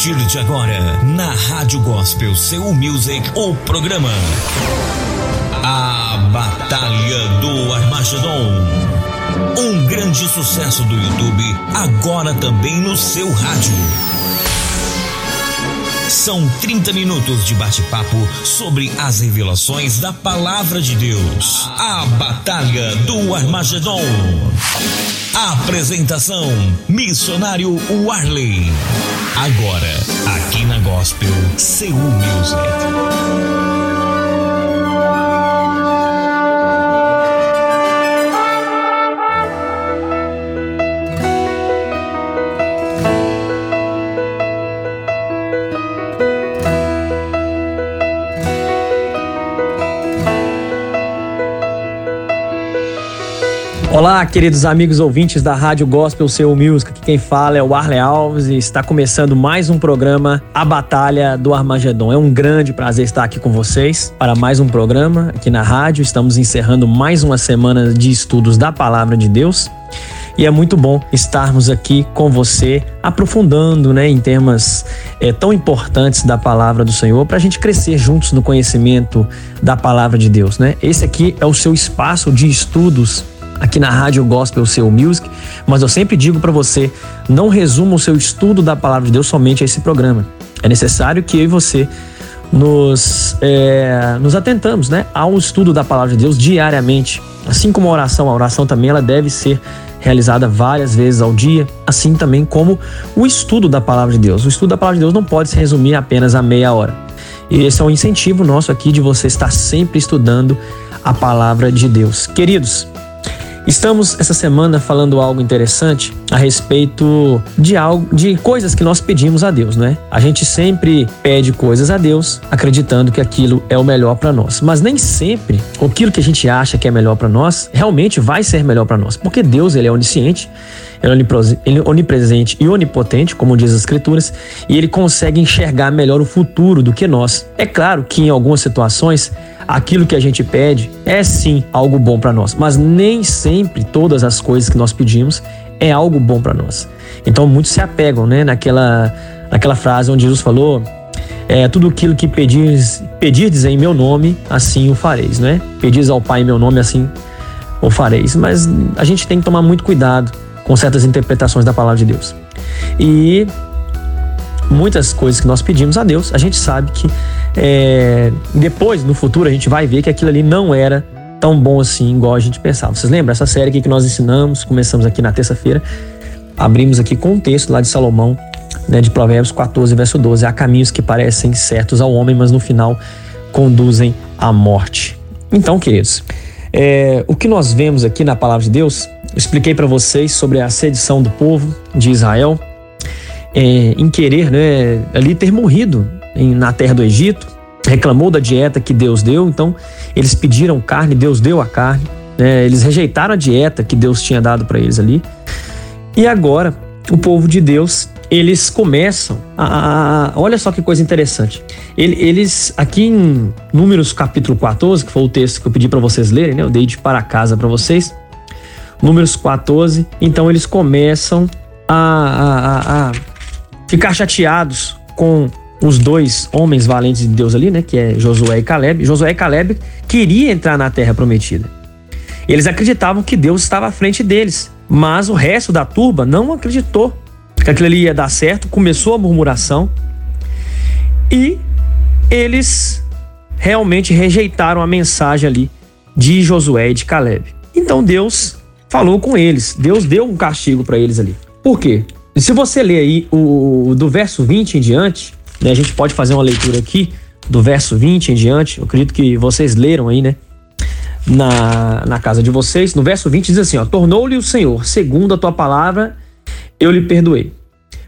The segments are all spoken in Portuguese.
partir de agora, na Rádio Gospel Seu Music, o programa A Batalha do Armagedon. Um grande sucesso do YouTube, agora também no seu rádio. São 30 minutos de bate-papo sobre as revelações da Palavra de Deus. A Batalha do Armagedon. Apresentação: Missionário Warley. Agora, aqui na Gospel, Seul Music. Olá, queridos amigos ouvintes da Rádio Gospel Seu Music. Aqui quem fala é o Arley Alves e está começando mais um programa A Batalha do Armagedon. É um grande prazer estar aqui com vocês para mais um programa aqui na rádio. Estamos encerrando mais uma semana de estudos da Palavra de Deus. E é muito bom estarmos aqui com você, aprofundando né, em temas é, tão importantes da palavra do Senhor, para a gente crescer juntos no conhecimento da palavra de Deus. Né? Esse aqui é o seu espaço de estudos aqui na Rádio Gospel Seu Music, mas eu sempre digo para você, não resuma o seu estudo da palavra de Deus somente a esse programa. É necessário que eu e você nos, é, nos atentamos né, ao estudo da palavra de Deus diariamente. Assim como a oração, a oração também ela deve ser realizada várias vezes ao dia, assim também como o estudo da palavra de Deus. O estudo da palavra de Deus não pode se resumir apenas a meia hora. E esse é um incentivo nosso aqui de você estar sempre estudando a palavra de Deus. Queridos, Estamos essa semana falando algo interessante a respeito de algo, de coisas que nós pedimos a Deus, né? A gente sempre pede coisas a Deus, acreditando que aquilo é o melhor para nós, mas nem sempre aquilo que a gente acha que é melhor para nós realmente vai ser melhor para nós, porque Deus ele é onisciente ele é onipresente e onipotente, como diz as escrituras, e ele consegue enxergar melhor o futuro do que nós. É claro que em algumas situações aquilo que a gente pede é sim algo bom para nós, mas nem sempre todas as coisas que nós pedimos é algo bom para nós. Então muitos se apegam, né, naquela naquela frase onde Jesus falou é, tudo aquilo que pedis, pedirdes em meu nome, assim o fareis, né? Pedis ao Pai em meu nome, assim o fareis. Mas a gente tem que tomar muito cuidado com certas interpretações da palavra de Deus. E muitas coisas que nós pedimos a Deus, a gente sabe que é, depois, no futuro, a gente vai ver que aquilo ali não era tão bom assim, igual a gente pensava. Vocês lembram essa série aqui que nós ensinamos? Começamos aqui na terça-feira. Abrimos aqui com um texto lá de Salomão, né, de Provérbios 14, verso 12. Há caminhos que parecem certos ao homem, mas no final conduzem à morte. Então, queridos, é, o que nós vemos aqui na palavra de Deus, eu expliquei para vocês sobre a sedição do povo de Israel, é, em querer né, ali ter morrido em, na terra do Egito, reclamou da dieta que Deus deu, então eles pediram carne, Deus deu a carne, né, eles rejeitaram a dieta que Deus tinha dado para eles ali. E agora, o povo de Deus eles começam a, olha só que coisa interessante. Eles aqui em Números capítulo 14, que foi o texto que eu pedi para vocês lerem, né? Eu dei de para casa para vocês. Números 14, então eles começam a, a, a ficar chateados com os dois homens valentes de Deus ali, né, que é Josué e Caleb. Josué e Caleb queria entrar na terra prometida. Eles acreditavam que Deus estava à frente deles, mas o resto da turba não acreditou que aquilo ali ia dar certo, começou a murmuração e eles realmente rejeitaram a mensagem ali de Josué e de Caleb. Então Deus falou com eles, Deus deu um castigo para eles ali. Por quê? Se você ler aí o do verso 20 em diante, né, a gente pode fazer uma leitura aqui do verso 20 em diante. Eu acredito que vocês leram aí, né? Na, na casa de vocês. No verso 20 diz assim: ó, Tornou-lhe o Senhor, segundo a tua palavra, eu lhe perdoei.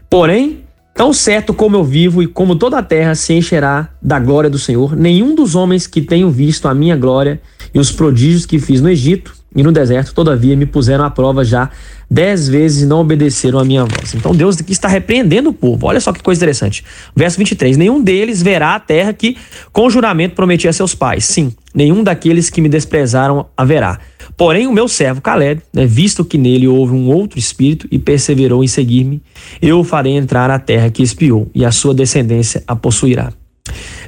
Porém, tão certo como eu vivo e como toda a terra se encherá da glória do Senhor, nenhum dos homens que tenham visto a minha glória e os prodígios que fiz no Egito e no deserto, todavia me puseram à prova já dez vezes não obedeceram a minha voz. Então Deus aqui está repreendendo o povo. Olha só que coisa interessante. Verso 23: Nenhum deles verá a terra que com juramento prometi a seus pais. Sim, nenhum daqueles que me desprezaram haverá. Porém, o meu servo Caleb, né, visto que nele houve um outro espírito e perseverou em seguir-me, eu o farei entrar à terra que espiou, e a sua descendência a possuirá.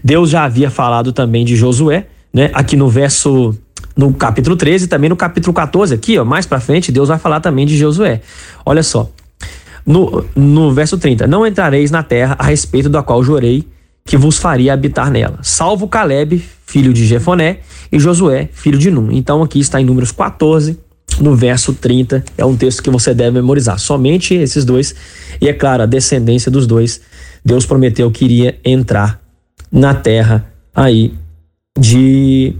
Deus já havia falado também de Josué, né? Aqui no verso no capítulo 13 e também no capítulo 14, aqui, ó, mais para frente, Deus vai falar também de Josué. Olha só. No, no verso 30, não entrareis na terra a respeito da qual jurei que vos faria habitar nela, salvo Caleb, filho de Jefoné, e Josué, filho de Num. Então aqui está em Números 14, no verso 30, é um texto que você deve memorizar. Somente esses dois, e é claro, a descendência dos dois, Deus prometeu que iria entrar na terra aí de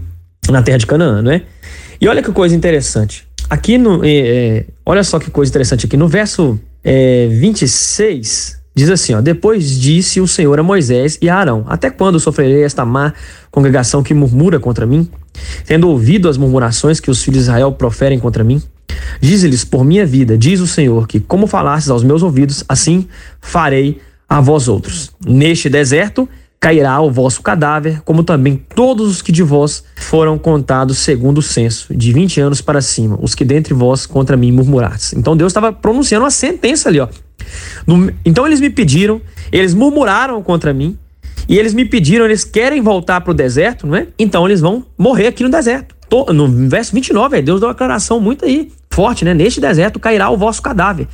na terra de Canaã, não é? E olha que coisa interessante. Aqui no é, é, olha só que coisa interessante aqui no verso é, 26 Diz assim, ó, depois disse o Senhor a Moisés e a Arão: Até quando sofrerei esta má congregação que murmura contra mim? Tendo ouvido as murmurações que os filhos de Israel proferem contra mim? Diz-lhes, por minha vida, diz o Senhor, que como falastes aos meus ouvidos, assim farei a vós outros. Neste deserto cairá o vosso cadáver, como também todos os que de vós foram contados segundo o censo, de 20 anos para cima, os que dentre vós contra mim murmurastes. Então Deus estava pronunciando uma sentença ali, ó. No, então eles me pediram, eles murmuraram contra mim, e eles me pediram, eles querem voltar para o deserto, não é? Então eles vão morrer aqui no deserto. No verso 29, Deus deu uma declaração muito aí, forte, né? Neste deserto cairá o vosso cadáver.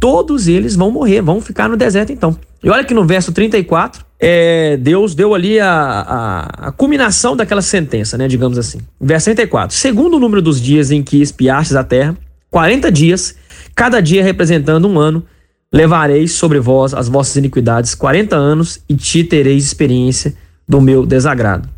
Todos eles vão morrer, vão ficar no deserto então. E olha que no verso 34, é, Deus deu ali a, a, a, culminação daquela sentença, né? Digamos assim. Verso 34. Segundo o número dos dias em que espiastes a terra, 40 dias, cada dia representando um ano, levareis sobre vós as vossas iniquidades 40 anos e te tereis experiência do meu desagrado.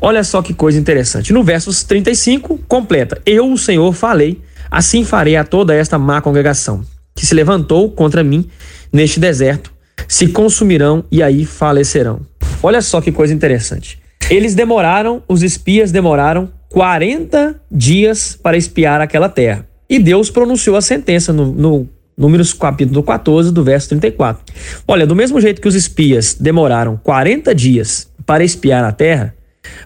Olha só que coisa interessante. No versos 35, completa: Eu, o Senhor, falei, assim farei a toda esta má congregação, que se levantou contra mim neste deserto, se consumirão e aí falecerão. Olha só que coisa interessante. Eles demoraram, os espias demoraram 40 dias para espiar aquela terra. E Deus pronunciou a sentença no, no Números capítulo 14, do verso 34. Olha, do mesmo jeito que os espias demoraram 40 dias para espiar a terra,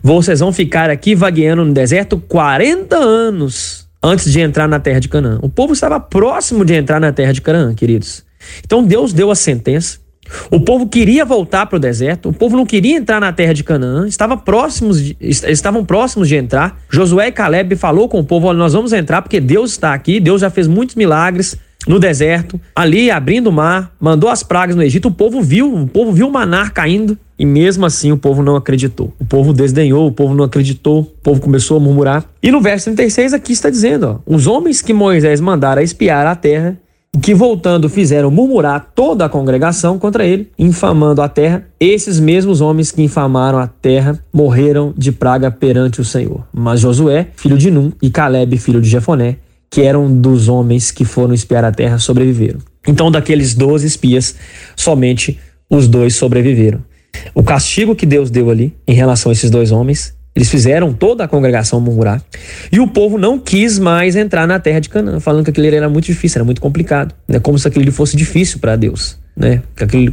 vocês vão ficar aqui vagueando no deserto 40 anos antes de entrar na terra de Canaã. O povo estava próximo de entrar na terra de Canaã, queridos. Então Deus deu a sentença. O povo queria voltar para o deserto, o povo não queria entrar na terra de Canaã, estava próximos de, estavam próximos de entrar. Josué e Caleb falou com o povo: olha, nós vamos entrar porque Deus está aqui, Deus já fez muitos milagres, no deserto, ali abrindo o mar, mandou as pragas no Egito, o povo viu, o povo viu o manar caindo e mesmo assim o povo não acreditou. O povo desdenhou, o povo não acreditou, o povo começou a murmurar. E no verso 36 aqui está dizendo, ó, os homens que Moisés mandara espiar a terra, que voltando fizeram murmurar toda a congregação contra ele, infamando a terra, esses mesmos homens que infamaram a terra morreram de praga perante o Senhor. Mas Josué, filho de Num, e Caleb, filho de Jefoné, que eram dos homens que foram espiar a terra, sobreviveram. Então, daqueles 12 espias, somente os dois sobreviveram. O castigo que Deus deu ali em relação a esses dois homens, eles fizeram toda a congregação murmurar. E o povo não quis mais entrar na terra de Canaã, falando que aquilo era muito difícil, era muito complicado. Né? Como se aquilo fosse difícil para Deus. Né?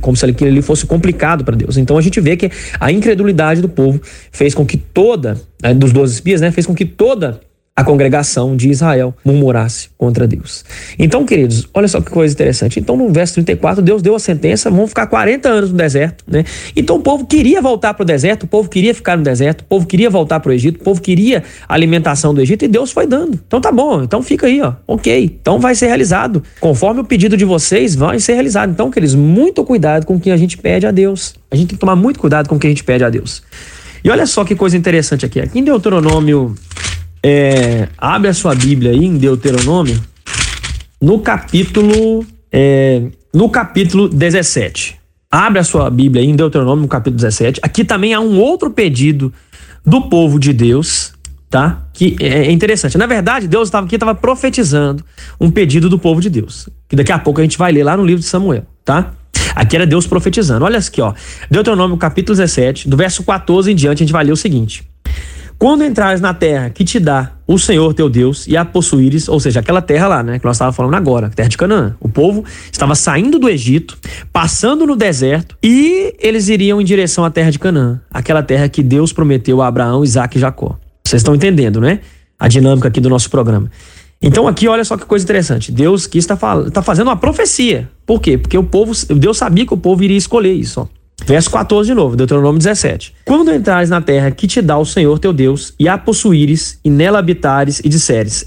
como se aquilo ali fosse complicado para Deus. Então a gente vê que a incredulidade do povo fez com que toda, né, dos 12 espias, né, fez com que toda a congregação de Israel murmurasse contra Deus. Então, queridos, olha só que coisa interessante. Então, no verso 34, Deus deu a sentença, vão ficar 40 anos no deserto, né? Então, o povo queria voltar para o deserto, o povo queria ficar no deserto, o povo queria voltar para o Egito, o povo queria a alimentação do Egito e Deus foi dando. Então, tá bom, então fica aí, ó. OK. Então vai ser realizado. Conforme o pedido de vocês, vai ser realizado. Então, queridos, muito cuidado com o que a gente pede a Deus. A gente tem que tomar muito cuidado com o que a gente pede a Deus. E olha só que coisa interessante aqui. Aqui em Deuteronômio é, abre a sua Bíblia aí em Deuteronômio, no capítulo, é, no capítulo 17. Abre a sua Bíblia aí em Deuteronômio, no capítulo 17. Aqui também há um outro pedido do povo de Deus, tá? Que é interessante. Na verdade, Deus estava aqui estava profetizando um pedido do povo de Deus, que daqui a pouco a gente vai ler lá no livro de Samuel, tá? Aqui era Deus profetizando. Olha aqui, ó. Deuteronômio capítulo 17, do verso 14 em diante, a gente vai ler o seguinte: quando entrares na terra que te dá o Senhor teu Deus e a possuíres, ou seja, aquela terra lá, né, que nós estávamos falando agora, terra de Canaã. O povo estava saindo do Egito, passando no deserto e eles iriam em direção à terra de Canaã, aquela terra que Deus prometeu a Abraão, Isaac e Jacó. Vocês estão entendendo, né? a dinâmica aqui do nosso programa. Então aqui, olha só que coisa interessante. Deus que está tá fazendo uma profecia. Por quê? Porque o povo, Deus sabia que o povo iria escolher isso. Ó. Verso 14 de novo, Deuteronômio 17. Quando entrares na terra que te dá o Senhor teu Deus, e a possuíres, e nela habitares, e disseres: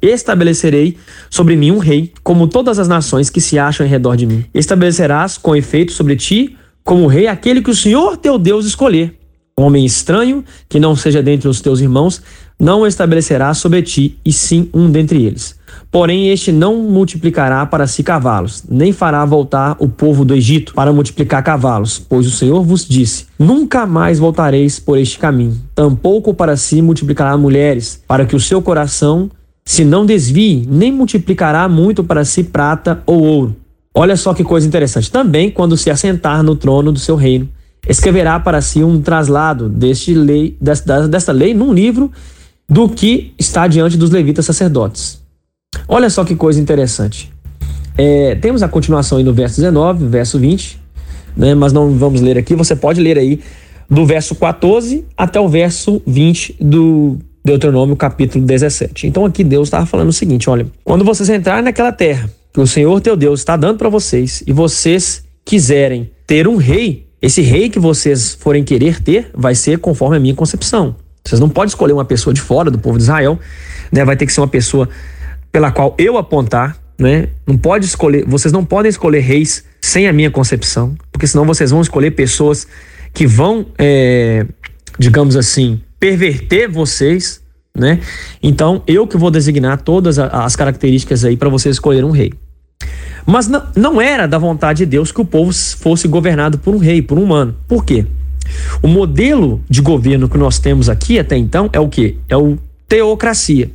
Estabelecerei sobre mim um rei, como todas as nações que se acham em redor de mim. Estabelecerás com efeito sobre ti, como rei, aquele que o Senhor teu Deus escolher. Homem estranho, que não seja dentre os teus irmãos, não estabelecerá sobre ti, e sim um dentre eles. Porém, este não multiplicará para si cavalos, nem fará voltar o povo do Egito para multiplicar cavalos, pois o Senhor vos disse: Nunca mais voltareis por este caminho. Tampouco para si multiplicará mulheres, para que o seu coração se não desvie, nem multiplicará muito para si prata ou ouro. Olha só que coisa interessante. Também, quando se assentar no trono do seu reino, escreverá para si um traslado deste lei, desta, desta lei num livro do que está diante dos levitas sacerdotes. Olha só que coisa interessante. É, temos a continuação aí no verso 19, verso 20, né, mas não vamos ler aqui. Você pode ler aí do verso 14 até o verso 20 do Deuteronômio, capítulo 17. Então aqui Deus estava falando o seguinte: olha, quando vocês entrarem naquela terra que o Senhor teu Deus está dando para vocês e vocês quiserem ter um rei, esse rei que vocês forem querer ter vai ser conforme a minha concepção. Vocês não podem escolher uma pessoa de fora do povo de Israel, né? Vai ter que ser uma pessoa pela qual eu apontar, né? Não pode escolher, vocês não podem escolher reis sem a minha concepção, porque senão vocês vão escolher pessoas que vão, é, digamos assim, perverter vocês, né? Então eu que vou designar todas as características aí para vocês escolher um rei. Mas não, não era da vontade de Deus que o povo fosse governado por um rei, por um humano. Por quê? O modelo de governo que nós temos aqui até então é o que? É o teocracia.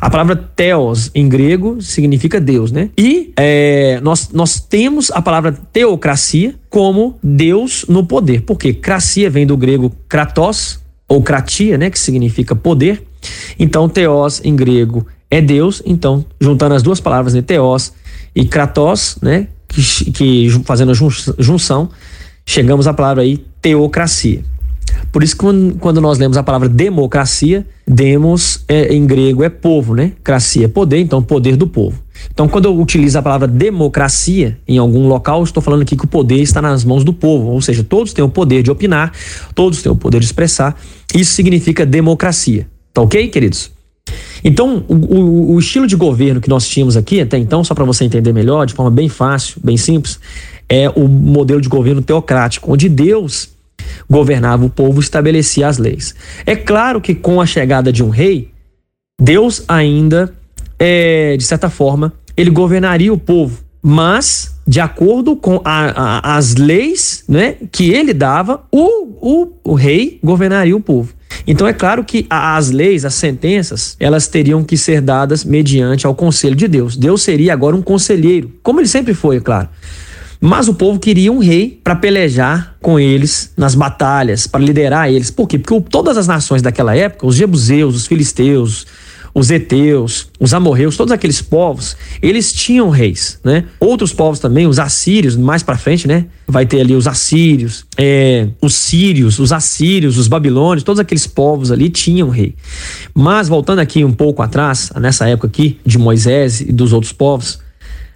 A palavra theos em grego significa Deus, né? E é, nós, nós temos a palavra teocracia como Deus no poder. Porque cracia vem do grego kratos ou kratia, né? Que significa poder. Então, theos em grego é Deus. Então, juntando as duas palavras, né? Theos e kratos, né? Que, que fazendo a junção, chegamos à palavra aí teocracia. Por isso que quando nós lemos a palavra democracia, demos é, em grego é povo, né? Cracia é poder, então poder do povo. Então, quando eu utilizo a palavra democracia em algum local, estou falando aqui que o poder está nas mãos do povo, ou seja, todos têm o poder de opinar, todos têm o poder de expressar. Isso significa democracia. Tá ok, queridos? Então, o, o, o estilo de governo que nós tínhamos aqui até então, só para você entender melhor, de forma bem fácil, bem simples, é o modelo de governo teocrático, onde Deus governava o povo, estabelecia as leis. É claro que com a chegada de um rei, Deus ainda, é, de certa forma, ele governaria o povo, mas de acordo com a, a, as leis né, que ele dava, o, o, o rei governaria o povo. Então é claro que as leis, as sentenças, elas teriam que ser dadas mediante ao conselho de Deus. Deus seria agora um conselheiro, como ele sempre foi, é claro. Mas o povo queria um rei para pelejar com eles nas batalhas, para liderar eles. Por quê? Porque todas as nações daquela época, os jebuseus, os filisteus, os heteus, os amorreus, todos aqueles povos, eles tinham reis, né? Outros povos também, os assírios, mais para frente, né? Vai ter ali os assírios, é, os sírios, os assírios, os babilônios, todos aqueles povos ali tinham rei. Mas voltando aqui um pouco atrás, nessa época aqui de Moisés e dos outros povos,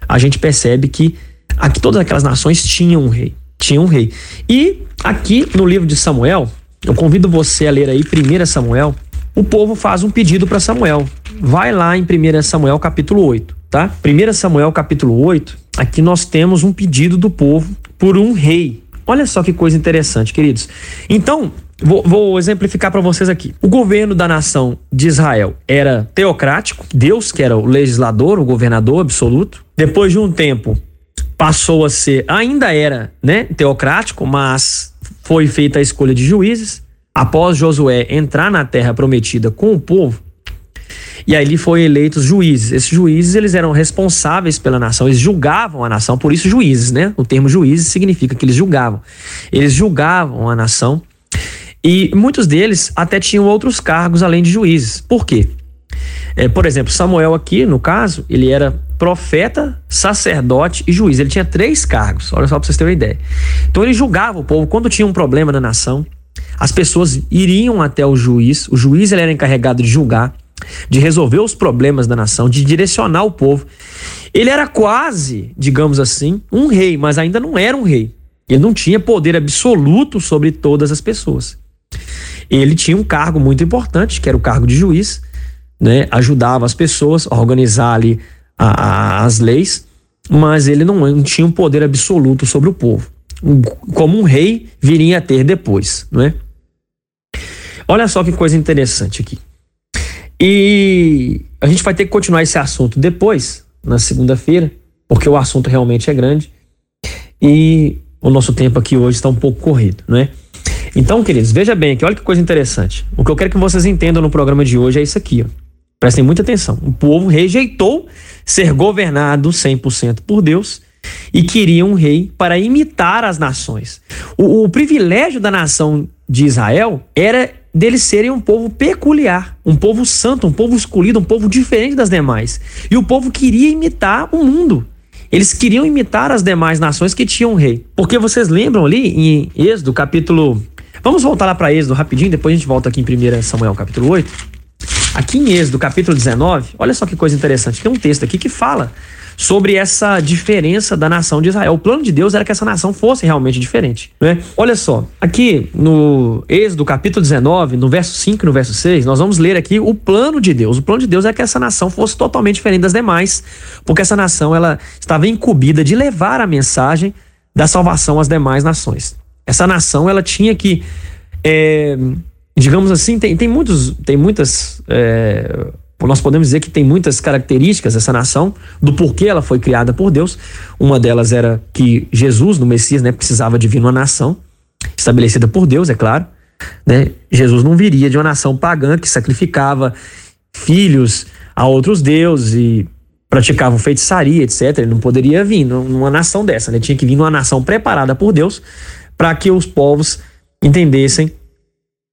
a gente percebe que Aqui todas aquelas nações tinham um rei. Tinham um rei. E aqui no livro de Samuel, eu convido você a ler aí 1 Samuel. O povo faz um pedido para Samuel. Vai lá em 1 Samuel capítulo 8, tá? 1 Samuel capítulo 8, aqui nós temos um pedido do povo por um rei. Olha só que coisa interessante, queridos. Então, Vou, vou, exemplificar para vocês aqui. O governo da nação de Israel era teocrático, Deus, que era o legislador, o governador absoluto. Depois de um tempo, passou a ser, ainda era, né, teocrático, mas foi feita a escolha de juízes. Após Josué entrar na terra prometida com o povo, e aí foi eleitos juízes. Esses juízes eles eram responsáveis pela nação, eles julgavam a nação, por isso juízes, né? O termo juízes significa que eles julgavam. Eles julgavam a nação e muitos deles até tinham outros cargos além de juízes. Por quê? É, por exemplo, Samuel aqui, no caso, ele era profeta, sacerdote e juiz. Ele tinha três cargos, olha só para vocês terem uma ideia. Então ele julgava o povo quando tinha um problema na nação. As pessoas iriam até o juiz, o juiz ele era encarregado de julgar. de resolver os problemas da nação, de direcionar o povo. Ele era quase, digamos assim, um rei, mas ainda não era um rei. Ele não tinha poder absoluto sobre todas as pessoas. Ele tinha um cargo muito importante, que era o cargo de juiz, né? ajudava as pessoas a organizar ali a, a, as leis, mas ele não, tinha um poder absoluto sobre o povo, como um rei viria a ter depois, não é? Olha só que coisa interessante aqui. E a gente vai ter que continuar esse assunto depois, na segunda-feira, porque o assunto realmente é grande. E o nosso tempo aqui hoje está um pouco corrido, não é? Então, queridos, veja bem aqui, olha que coisa interessante. O que eu quero que vocês entendam no programa de hoje é isso aqui, ó. Prestem muita atenção. O povo rejeitou ser governado 100% por Deus e queria um rei para imitar as nações. O, o privilégio da nação de Israel era deles serem um povo peculiar, um povo santo, um povo escolhido, um povo diferente das demais. E o povo queria imitar o mundo. Eles queriam imitar as demais nações que tinham um rei. Porque vocês lembram ali em Êxodo, capítulo. Vamos voltar lá para Êxodo rapidinho, depois a gente volta aqui em 1 Samuel, capítulo 8. Aqui em Êxodo, capítulo 19, olha só que coisa interessante. Tem um texto aqui que fala sobre essa diferença da nação de Israel. O plano de Deus era que essa nação fosse realmente diferente. Né? Olha só, aqui no Êxodo capítulo 19, no verso 5 e no verso 6, nós vamos ler aqui o plano de Deus. O plano de Deus é que essa nação fosse totalmente diferente das demais, porque essa nação ela estava incumbida de levar a mensagem da salvação às demais nações. Essa nação ela tinha que, é, digamos assim, tem, tem, muitos, tem muitas é, nós podemos dizer que tem muitas características essa nação, do porquê ela foi criada por Deus. Uma delas era que Jesus, no Messias, né, precisava de vir uma nação estabelecida por Deus, é claro. Né? Jesus não viria de uma nação pagã que sacrificava filhos a outros deuses e praticavam feitiçaria, etc. Ele não poderia vir numa nação dessa, né? tinha que vir numa nação preparada por Deus para que os povos entendessem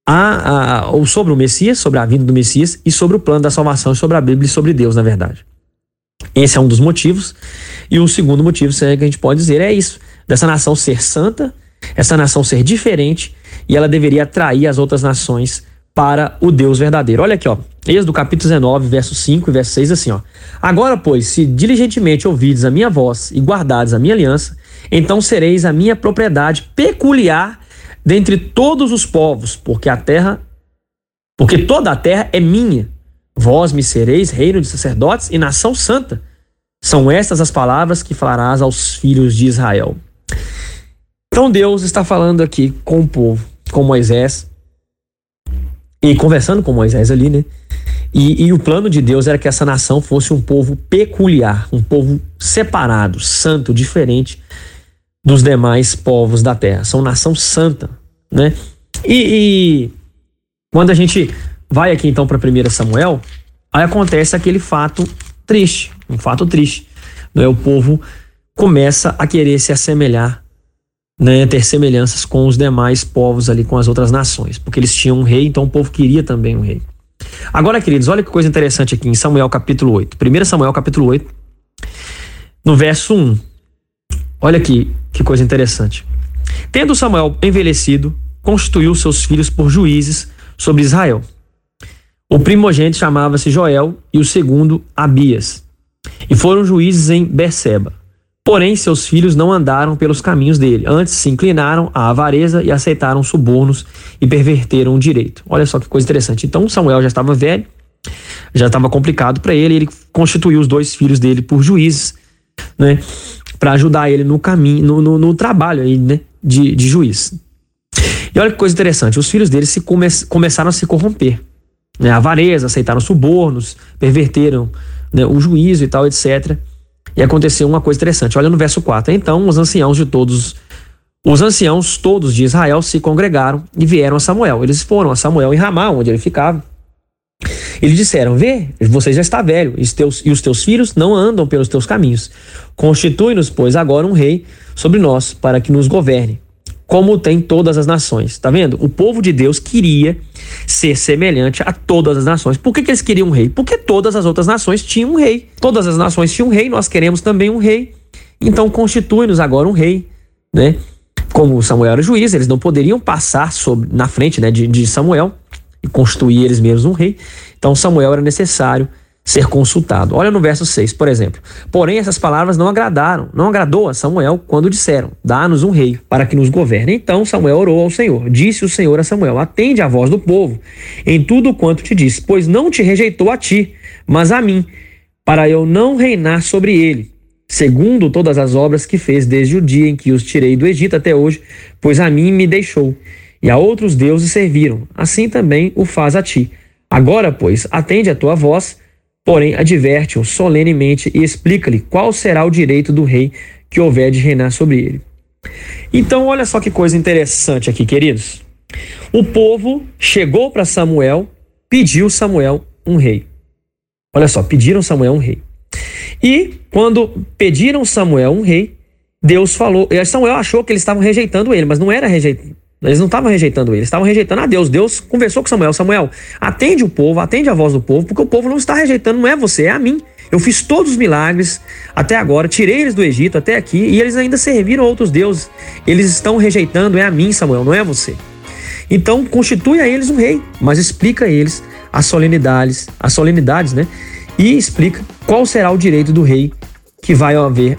a, a, ou sobre o Messias, sobre a vinda do Messias e sobre o plano da salvação, sobre a Bíblia e sobre Deus, na verdade. Esse é um dos motivos. E o segundo motivo que a gente pode dizer é isso: dessa nação ser santa, essa nação ser diferente e ela deveria atrair as outras nações para o Deus verdadeiro. Olha aqui, ó. Êxodo capítulo 19, verso 5 e verso 6, assim, ó. Agora, pois, se diligentemente ouvides a minha voz e guardares a minha aliança, então sereis a minha propriedade peculiar dentre todos os povos, porque a terra, porque toda a terra é minha. Vós me sereis reino de sacerdotes e nação santa. São estas as palavras que falarás aos filhos de Israel. Então Deus está falando aqui com o povo, com Moisés, e conversando com Moisés ali, né? E, e, o plano de Deus era que essa nação fosse um povo peculiar, um povo separado, santo, diferente dos demais povos da terra. São nação santa, né? E, e quando a gente vai aqui então para 1 Samuel, aí acontece aquele fato triste, um fato triste. Né? O povo começa a querer se assemelhar, né? ter semelhanças com os demais povos ali, com as outras nações, porque eles tinham um rei, então o povo queria também um rei. Agora, queridos, olha que coisa interessante aqui em Samuel capítulo 8. 1 Samuel capítulo 8, no verso 1. Olha aqui que coisa interessante. Tendo Samuel envelhecido, constituiu seus filhos por juízes sobre Israel. O primogênito chamava-se Joel e o segundo Abias. E foram juízes em Berseba. Porém, seus filhos não andaram pelos caminhos dele, antes se inclinaram à avareza e aceitaram subornos e perverteram o direito. Olha só que coisa interessante. Então, Samuel já estava velho, já estava complicado para ele, ele constituiu os dois filhos dele por juízes, né? Para ajudar ele no caminho, no, no, no trabalho aí, né, de, de juiz. E olha que coisa interessante, os filhos dele se come, começaram a se corromper. Né, avareza, aceitaram subornos, perverteram né, o juízo e tal, etc. E aconteceu uma coisa interessante. Olha no verso 4. Então os anciãos de todos, os anciãos todos de Israel se congregaram e vieram a Samuel. Eles foram a Samuel em Ramá, onde ele ficava. Eles disseram: Vê, você já está velho, e os teus, e os teus filhos não andam pelos teus caminhos. Constitui-nos, pois, agora um rei sobre nós, para que nos governe, como tem todas as nações. Tá vendo? O povo de Deus queria ser semelhante a todas as nações. Por que, que eles queriam um rei? Porque todas as outras nações tinham um rei. Todas as nações tinham um rei, nós queremos também um rei. Então constitui-nos agora um rei, né? Como Samuel era juiz, eles não poderiam passar sobre, na frente né, de, de Samuel e constituir eles mesmos um rei. Então Samuel era necessário ser consultado. Olha no verso 6, por exemplo. Porém, essas palavras não agradaram, não agradou a Samuel quando disseram: Dá-nos um rei para que nos governe. Então Samuel orou ao Senhor. Disse o Senhor a Samuel: Atende à voz do povo em tudo quanto te disse, pois não te rejeitou a ti, mas a mim, para eu não reinar sobre ele, segundo todas as obras que fez desde o dia em que os tirei do Egito até hoje, pois a mim me deixou. E a outros deuses serviram, assim também o faz a ti. Agora, pois, atende a tua voz Porém, adverte-o solenemente e explica-lhe qual será o direito do rei que houver de reinar sobre ele. Então, olha só que coisa interessante aqui, queridos. O povo chegou para Samuel, pediu Samuel um rei. Olha só, pediram Samuel um rei. E quando pediram Samuel um rei, Deus falou. Samuel achou que eles estavam rejeitando ele, mas não era rejeitando. Eles não estavam rejeitando ele, estavam rejeitando a Deus. Deus conversou com Samuel: Samuel, atende o povo, atende a voz do povo, porque o povo não está rejeitando, não é você, é a mim. Eu fiz todos os milagres até agora, tirei eles do Egito até aqui e eles ainda serviram a outros deuses. Eles estão rejeitando, é a mim, Samuel, não é você. Então constitui a eles um rei, mas explica a eles as solenidades, as solenidades, né? E explica qual será o direito do rei que vai haver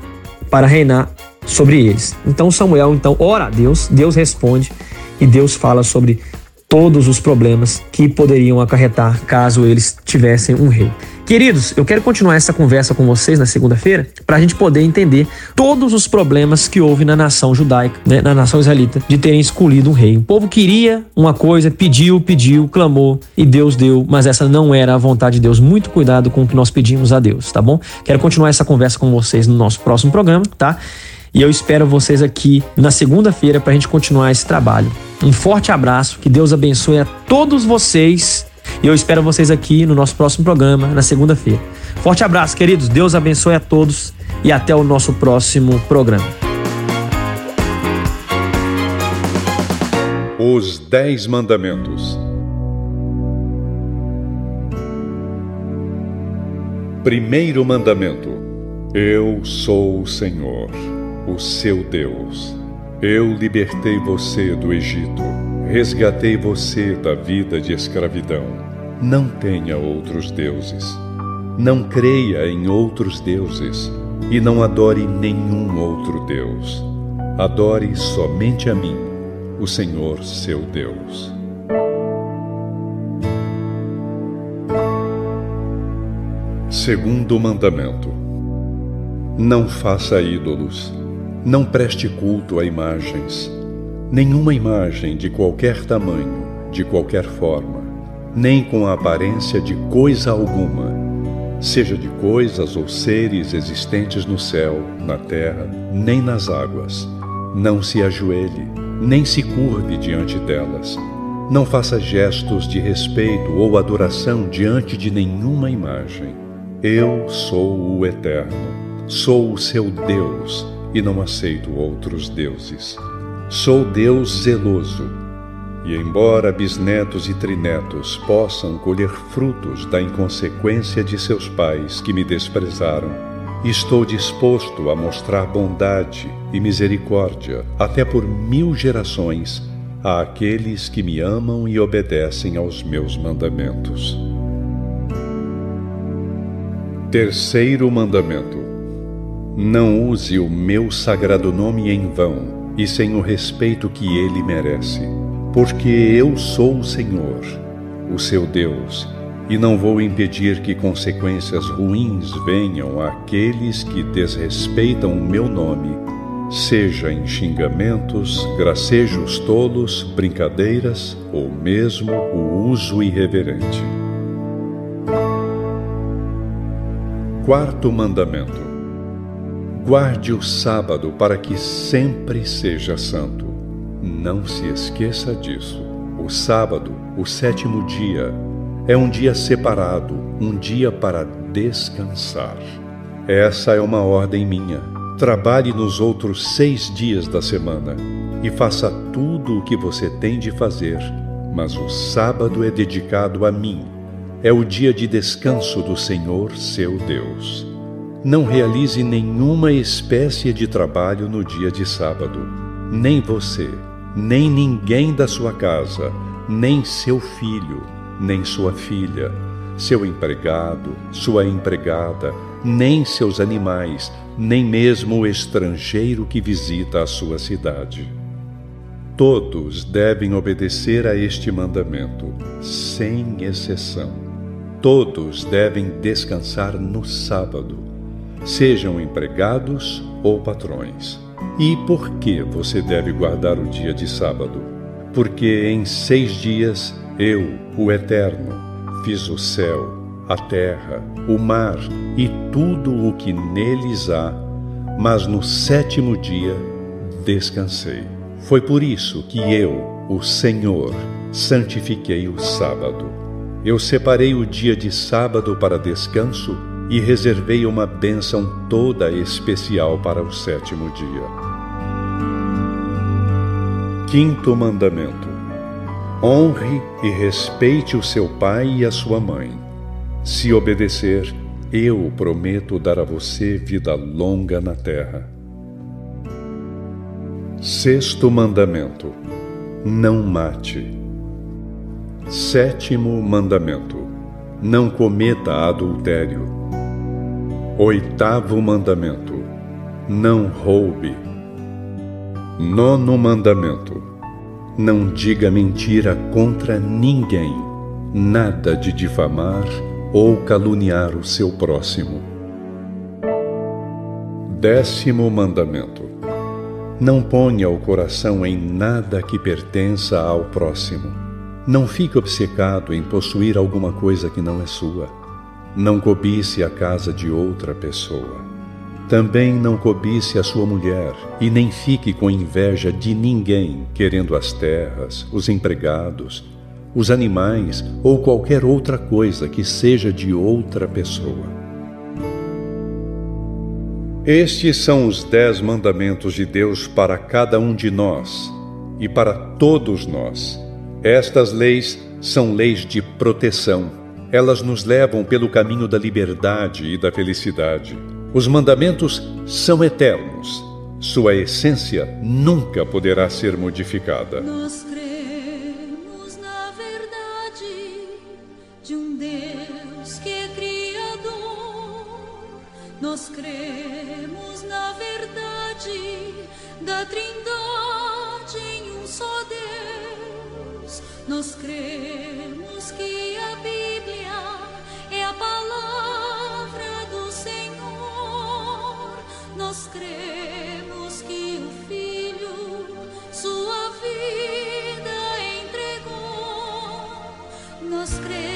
para reinar sobre eles. Então Samuel então ora a Deus, Deus responde e Deus fala sobre todos os problemas que poderiam acarretar caso eles tivessem um rei. Queridos, eu quero continuar essa conversa com vocês na segunda-feira para a gente poder entender todos os problemas que houve na nação judaica, né, na nação israelita, de terem escolhido um rei. O povo queria uma coisa, pediu, pediu, clamou e Deus deu, mas essa não era a vontade de Deus. Muito cuidado com o que nós pedimos a Deus, tá bom? Quero continuar essa conversa com vocês no nosso próximo programa, tá? E eu espero vocês aqui na segunda-feira para a gente continuar esse trabalho. Um forte abraço, que Deus abençoe a todos vocês. E eu espero vocês aqui no nosso próximo programa, na segunda-feira. Forte abraço, queridos. Deus abençoe a todos e até o nosso próximo programa. Os Dez Mandamentos. Primeiro mandamento: Eu sou o Senhor o seu Deus. Eu libertei você do Egito, resgatei você da vida de escravidão. Não tenha outros deuses. Não creia em outros deuses e não adore nenhum outro Deus. Adore somente a mim, o Senhor seu Deus. Segundo mandamento: Não faça ídolos não preste culto a imagens, nenhuma imagem de qualquer tamanho, de qualquer forma, nem com a aparência de coisa alguma, seja de coisas ou seres existentes no céu, na terra, nem nas águas. Não se ajoelhe, nem se curve diante delas. Não faça gestos de respeito ou adoração diante de nenhuma imagem. Eu sou o Eterno, sou o seu Deus e não aceito outros deuses. Sou Deus zeloso, e embora bisnetos e trinetos possam colher frutos da inconsequência de seus pais que me desprezaram, estou disposto a mostrar bondade e misericórdia até por mil gerações àqueles que me amam e obedecem aos meus mandamentos. Terceiro mandamento não use o meu sagrado nome em vão e sem o respeito que ele merece, porque eu sou o Senhor, o seu Deus, e não vou impedir que consequências ruins venham àqueles que desrespeitam o meu nome, seja em xingamentos, gracejos tolos, brincadeiras ou mesmo o uso irreverente. Quarto mandamento Guarde o sábado para que sempre seja santo. Não se esqueça disso. O sábado, o sétimo dia, é um dia separado, um dia para descansar. Essa é uma ordem minha. Trabalhe nos outros seis dias da semana e faça tudo o que você tem de fazer, mas o sábado é dedicado a mim. É o dia de descanso do Senhor, seu Deus. Não realize nenhuma espécie de trabalho no dia de sábado. Nem você, nem ninguém da sua casa, nem seu filho, nem sua filha, seu empregado, sua empregada, nem seus animais, nem mesmo o estrangeiro que visita a sua cidade. Todos devem obedecer a este mandamento, sem exceção. Todos devem descansar no sábado, sejam empregados ou patrões. E por que você deve guardar o dia de sábado? Porque em seis dias eu, o Eterno, fiz o céu, a terra, o mar e tudo o que neles há, mas no sétimo dia descansei. Foi por isso que eu, o Senhor, santifiquei o sábado. Eu separei o dia de sábado para descanso e reservei uma bênção toda especial para o sétimo dia. Quinto mandamento: Honre e respeite o seu pai e a sua mãe. Se obedecer, eu prometo dar a você vida longa na terra. Sexto mandamento: Não mate. Sétimo mandamento: Não cometa adultério. Oitavo mandamento: Não roube. Nono mandamento: Não diga mentira contra ninguém, nada de difamar ou caluniar o seu próximo. Décimo mandamento: não ponha o coração em nada que pertença ao próximo. Não fique obcecado em possuir alguma coisa que não é sua. Não cobice a casa de outra pessoa. Também não cobice a sua mulher, e nem fique com inveja de ninguém, querendo as terras, os empregados, os animais ou qualquer outra coisa que seja de outra pessoa. Estes são os dez mandamentos de Deus para cada um de nós e para todos nós. Estas leis são leis de proteção. Elas nos levam pelo caminho da liberdade e da felicidade. Os mandamentos são eternos. Sua essência nunca poderá ser modificada. Nós cremos na verdade de um Deus que é Criador. Nós cremos da Trindade em um só Deus, nós cremos que podemos crer.